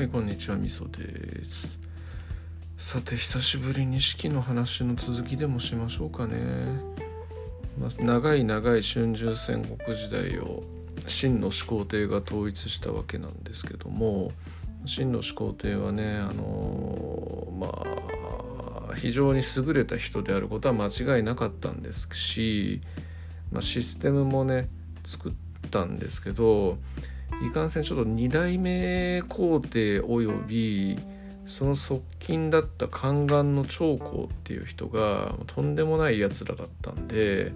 はいこんにちはみそです。さて久しぶりに式の話の続きでもしましょうかね、まあ、長い長い春秋戦国時代を秦の始皇帝が統一したわけなんですけども秦の始皇帝はねあのー、まあ非常に優れた人であることは間違いなかったんですし、まあ、システムもね作ったんですけどいかんせんちょっと2代目皇帝およびその側近だった宦官の長江っていう人がとんでもないやつらだったんで、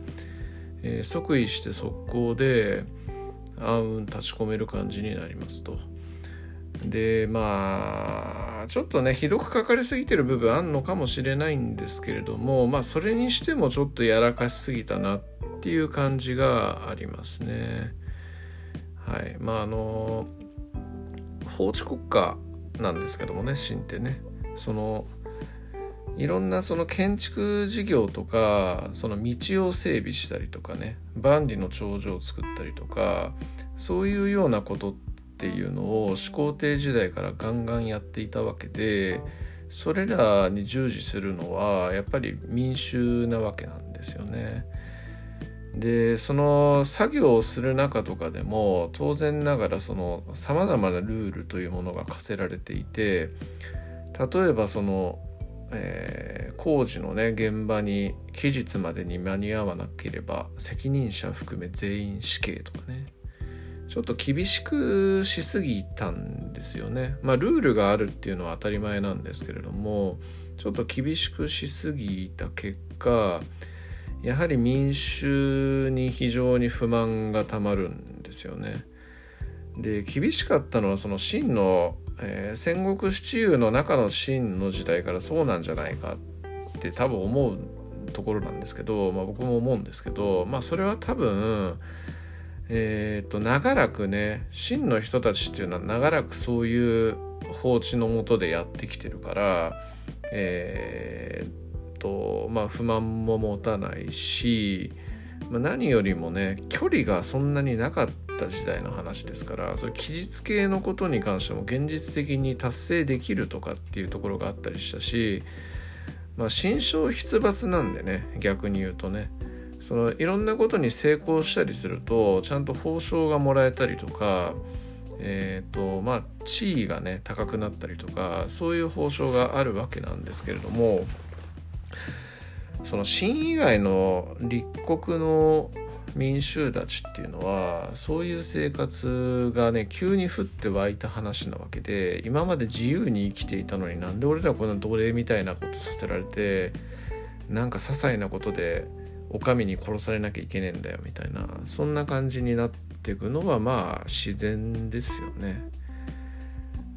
えー、即位して速攻であうん立ち込める感じになりますと。でまあちょっとねひどくかかりすぎてる部分あんのかもしれないんですけれどもまあそれにしてもちょっとやらかしすぎたなっていう感じがありますね。はいまああの法治国家なんですけどもね秦ってねそのいろんなその建築事業とかその道を整備したりとかね万里の長城を作ったりとかそういうようなことっていうのを始皇帝時代からガンガンやっていたわけでそれらに従事するのはやっぱり民衆なわけなんですよね。でその作業をする中とかでも当然ながらそのさまざまなルールというものが課せられていて例えばその、えー、工事のね現場に期日までに間に合わなければ責任者含め全員死刑とかねちょっと厳しくしすぎたんですよね。まあルールがあるっていうのは当たり前なんですけれどもちょっと厳しくしすぎた結果やはり民衆に非常に不満がたまるんですよね。で厳しかったのはその秦の、えー、戦国七雄の中の秦の時代からそうなんじゃないかって多分思うところなんですけど、まあ、僕も思うんですけどまあそれは多分えっ、と長らくね秦の人たちっていうのは長らくそういう法治のもとでやってきてるから、えー、と、まあ、不満も持たないし、まあ、何よりもね距離がそんなになかった時代の話ですからそういう期日系のことに関しても現実的に達成できるとかっていうところがあったりしたし、まあ、心象出没なんでね逆に言うとね。そのいろんなことに成功したりするとちゃんと報奨がもらえたりとかえーとまあ、地位がね高くなったりとかそういう報奨があるわけなんですけれどもその秦以外の立国の民衆たちっていうのはそういう生活がね急に降って湧いた話なわけで今まで自由に生きていたのになんで俺らこんな奴隷みたいなことさせられてなんか些細なことでお上に殺されなきゃいけねえんだよみたいなそんな感じになっていくのはまあ自然ですよね。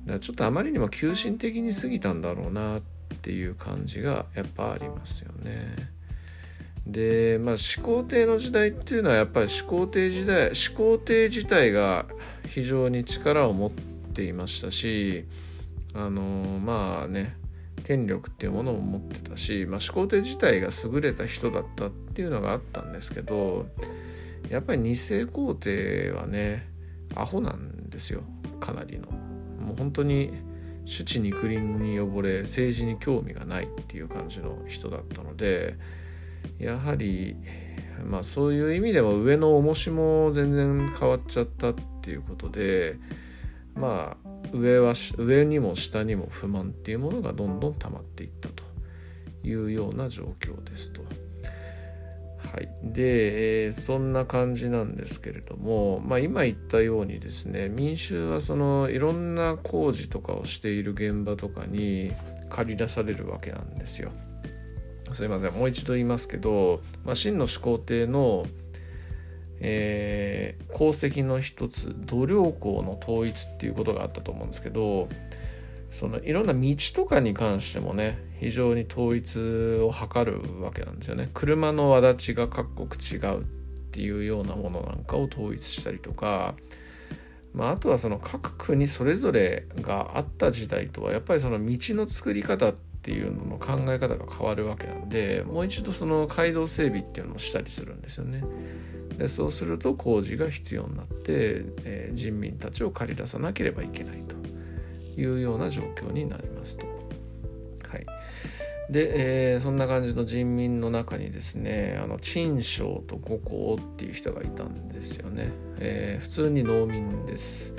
だからちょっとあまりにも急進的に過ぎたんだろうなってっていう感じがやっぱありますよね。でまあ始皇帝の時代っていうのはやっぱり始皇帝時代始皇帝自体が非常に力を持っていましたしあのまあね権力っていうものも持ってたし、まあ、始皇帝自体が優れた人だったっていうのがあったんですけどやっぱり二世皇帝はねアホなんですよかなりの。もう本当に主治肉林に溺れ政治に興味がないっていう感じの人だったのでやはりまあそういう意味でも上の重しも全然変わっちゃったっていうことでまあ上は上にも下にも不満っていうものがどんどん溜まっていったというような状況ですと。はい、で、えー、そんな感じなんですけれども、まあ、今言ったようにですね民衆はそのいろんな工事とかをしている現場とかに借り出されるわけなんですよ。すいませんもう一度言いますけど、まあ、真の始皇帝の、えー、功績の一つ度量衡の統一っていうことがあったと思うんですけどそのいろんな道とかに関してもね非常に統一を図るわけなんですよね。車の輪立ちが各国違うっていうようなものなんかを統一したりとか、まあ、あとはその各国それぞれがあった時代とはやっぱりその道の作り方っていうのの考え方が変わるわけなんでもう一度その街道整備っていうのをしたりするんですよね。でそうすると工事が必要になって、えー、人民たちを駆り出さなければいけないというような状況になりますと。で、えー、そんな感じの人民の中にですねあの陳章と五行っていう人がいたんですよね、えー、普通に農民です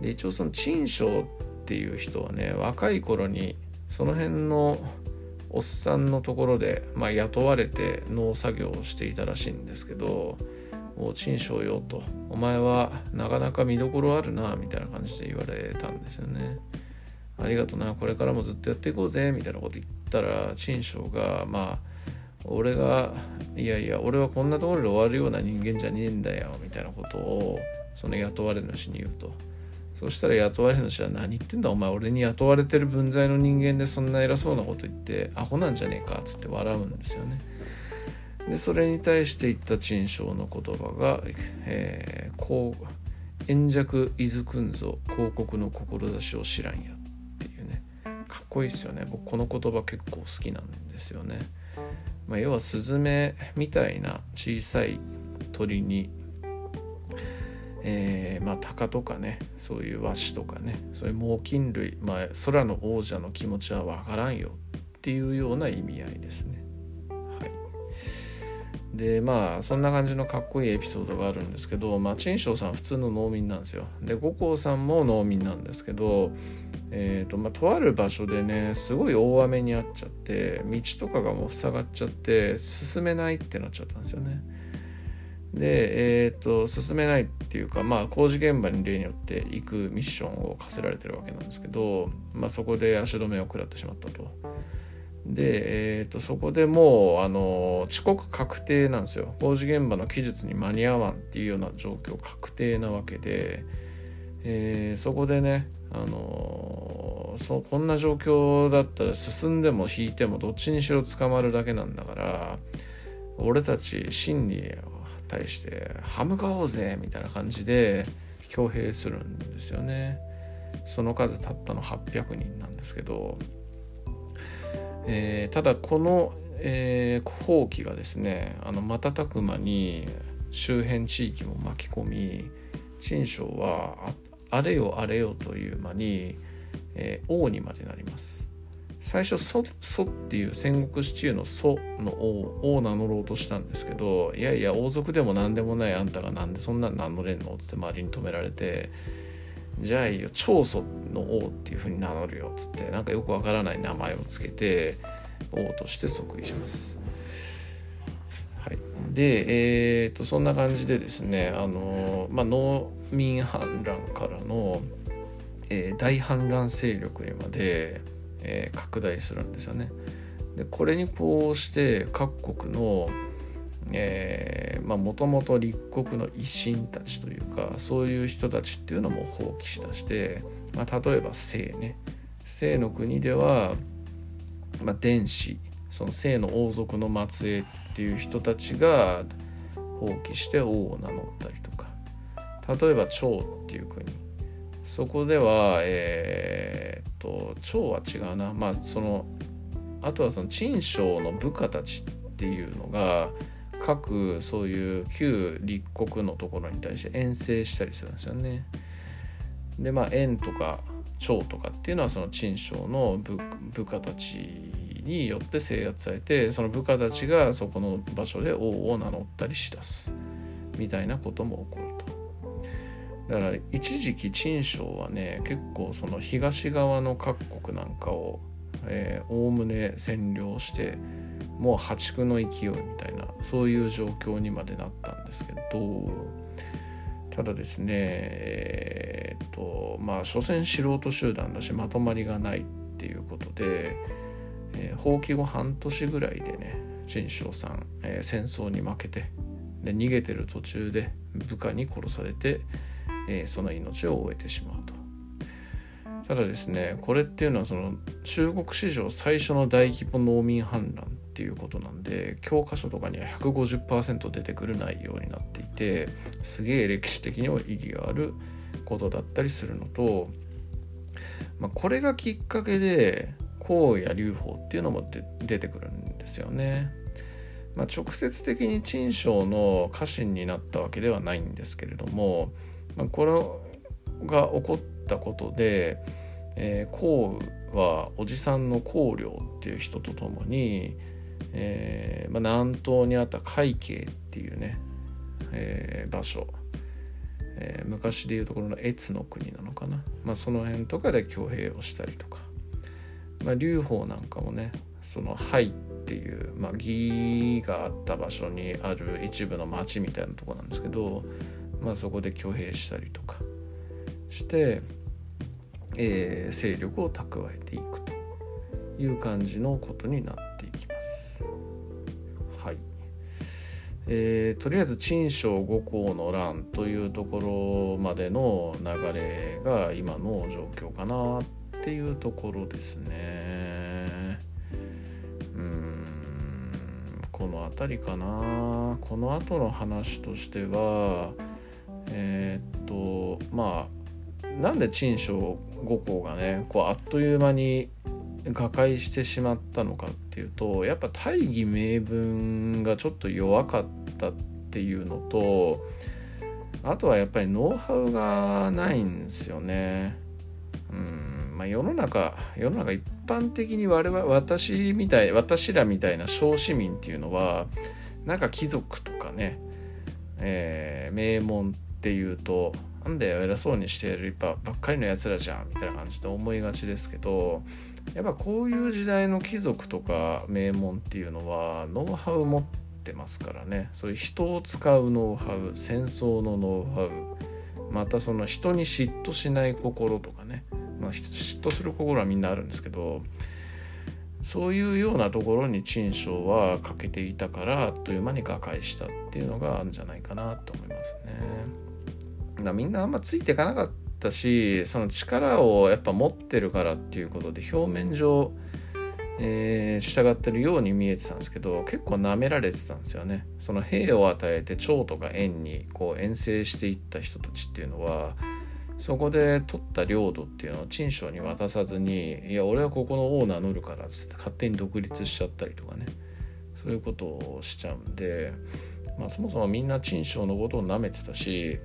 で一応その陳章っていう人はね若い頃にその辺のおっさんのところで、まあ、雇われて農作業をしていたらしいんですけど「お陳章よ」と「お前はなかなか見どころあるな」みたいな感じで言われたんですよね。ありがとなこれからもずっとやっていこうぜみたいなこと言ったら陳章がまあ俺がいやいや俺はこんなところで終わるような人間じゃねえんだよみたいなことをその雇われ主に言うと。そしたら雇われ主は何言ってんだお前俺に雇われてる分際の人間でそんな偉そうなこと言ってアホなんじゃねえかっつって笑うんですよね。でそれに対して言った陳章の言葉が、えー、こう円弱いずくんぞ広告の志を知らんやかっこいいですよね僕この言葉結構好きなんですよね、まあ、要はスズメみたいな小さい鳥にえー、まあ鷹とかねそういうワシとかねそういう猛禽類、まあ、空の王者の気持ちはわからんよっていうような意味合いですね。でまあそんな感じのかっこいいエピソードがあるんですけどまあ陳章さん普通の農民なんですよ。で五行さんも農民なんですけどえーとまあ、とある場所でねすごい大雨にあっちゃって道とかがもう塞がっちゃって進めないってなっちゃったんですよね。でえっ、ー、と進めないっていうかまあ工事現場に例によって行くミッションを課せられてるわけなんですけど、まあ、そこで足止めを食らってしまったと。で、えーと、そこでもうあの遅刻確定なんですよ。工事現場の期日に間に合わんっていうような状況確定なわけで、えー、そこでねあのそこんな状況だったら進んでも引いてもどっちにしろ捕まるだけなんだから俺たち真に対して歯向かおうぜみたいな感じで挙兵するんですよね。その数たったの800人なんですけどえー、ただこの、えー、放棄がですねあの瞬く間に周辺地域も巻き込み陳章はあれよあれよという間に、えー、王にまでなります。最初祖祖っていう戦国シチューの祖の王を名乗ろうとしたんですけどいやいや王族でも何でもないあんたがなんでそんな名乗れんの？つって周りに止められてじゃあいいよ長祖の王っていうふうに名乗るよっつってなんかよくわからない名前をつけて王として即位します。はい、で、えーと、そんな感じでですねあの、まあ、農民反乱からの、えー、大反乱勢力にまで、えー、拡大するんですよね。でこれにこうして各国のもともと立国の威信たちというかそういう人たちっていうのも放棄しだして、まあ、例えば姓ね。姓の国では、まあ、伝子その姓の王族の末裔っていう人たちが放棄して王を名乗ったりとか。例えば趙っていう国。そこではえー、っと趙は違うな。まあそのあとはその陳章の部下たちっていうのが各そういう旧立国のところに対して遠征したりするんですよね。でまあ円とか趙とかっていうのはその陳章の部下たちによって制圧されてその部下たちがそこの場所で王を名乗ったりしだすみたいなことも起こると。だから一時期陳章はね結構その東側の各国なんかをおおむね占領してもう破竹の勢いみたいなそういう状況にまでなったんですけどただですねえー、っとまあ所詮素人集団だしまとまりがないっていうことで、えー、放棄後半年ぐらいでね陳章さん、えー、戦争に負けてで逃げてる途中で部下に殺されて、えー、その命を終えてしまう。ただですねこれっていうのはその中国史上最初の大規模農民反乱っていうことなんで教科書とかには150%出てくる内容になっていてすげえ歴史的には意義があることだったりするのと、まあ、これがきっかけで荒野流法っていうのも出てくるんですよね。まあ、直接的に陳章の家臣になったわけではないんですけれども、まあ、これが起こったことでえー、項羽はおじさんの公領っていう人と共に、えーまあ、南東にあった海慶っていうね、えー、場所、えー、昔でいうところの越の国なのかな、まあ、その辺とかで挙兵をしたりとか、まあ、劉邦なんかもねその廃っていう、まあ、義があった場所にある一部の町みたいなとこなんですけど、まあ、そこで挙兵したりとかして、えー、勢力を蓄えていくという感じのことになっていきます。はいえー、とりあえず陳章五行の乱というところまでの流れが今の状況かなっていうところですね。うんこの辺りかなこの後の話としてはえー、っとまあなんで陳章五行がねこうあっという間に瓦解してしまったのかっていうとやっぱ大義名分がちょっと弱かったっていうのとあとはやっぱりノウハウがないんですよね。うんまあ、世の中世の中一般的に我々私みたい私らみたいな小市民っていうのはなんか貴族とかね、えー、名門っていうとなんだよ偉そうにしてるばっかりのやつらじゃんみたいな感じで思いがちですけどやっぱこういう時代の貴族とか名門っていうのはノウハウ持ってますからね。そういう人を使うノウハウ戦争のノウハウ。またその人に嫉妬しない心とかね、まあ、嫉妬する心はみんなあるんですけどそういうようなところに陳章は欠けていたからあっという間に瓦解したっていうのがあるんじゃないかなと思いますね。みんなあんまついていかなかったしその力をやっぱ持ってるからっていうことで表面上、えー、従ってるように見えてたんですけど結構舐められてたんですよね。その兵を与えて趙とか燕にこう遠征していった人たちっていうのはそこで取った領土っていうのを陳章に渡さずにいや俺はここの王名乗るからっつって勝手に独立しちゃったりとかね。そういうことをしちゃうんで、まあ、そもそもみんな陳章のことを舐めてたし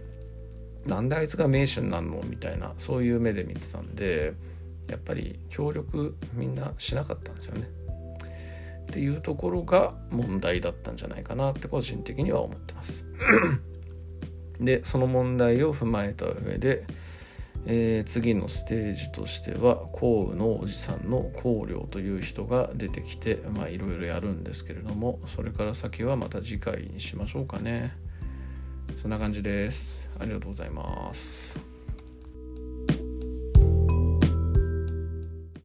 なんであいつが名手になるのみたいなそういう目で見てたんでやっぱり協力みんなしなかったんですよね。っていうところが問題だったんじゃないかなって個人的には思ってます。でその問題を踏まえた上で、えー、次のステージとしては項羽のおじさんの光陵という人が出てきていろいろやるんですけれどもそれから先はまた次回にしましょうかね。そんな感じです。ありがとうございます。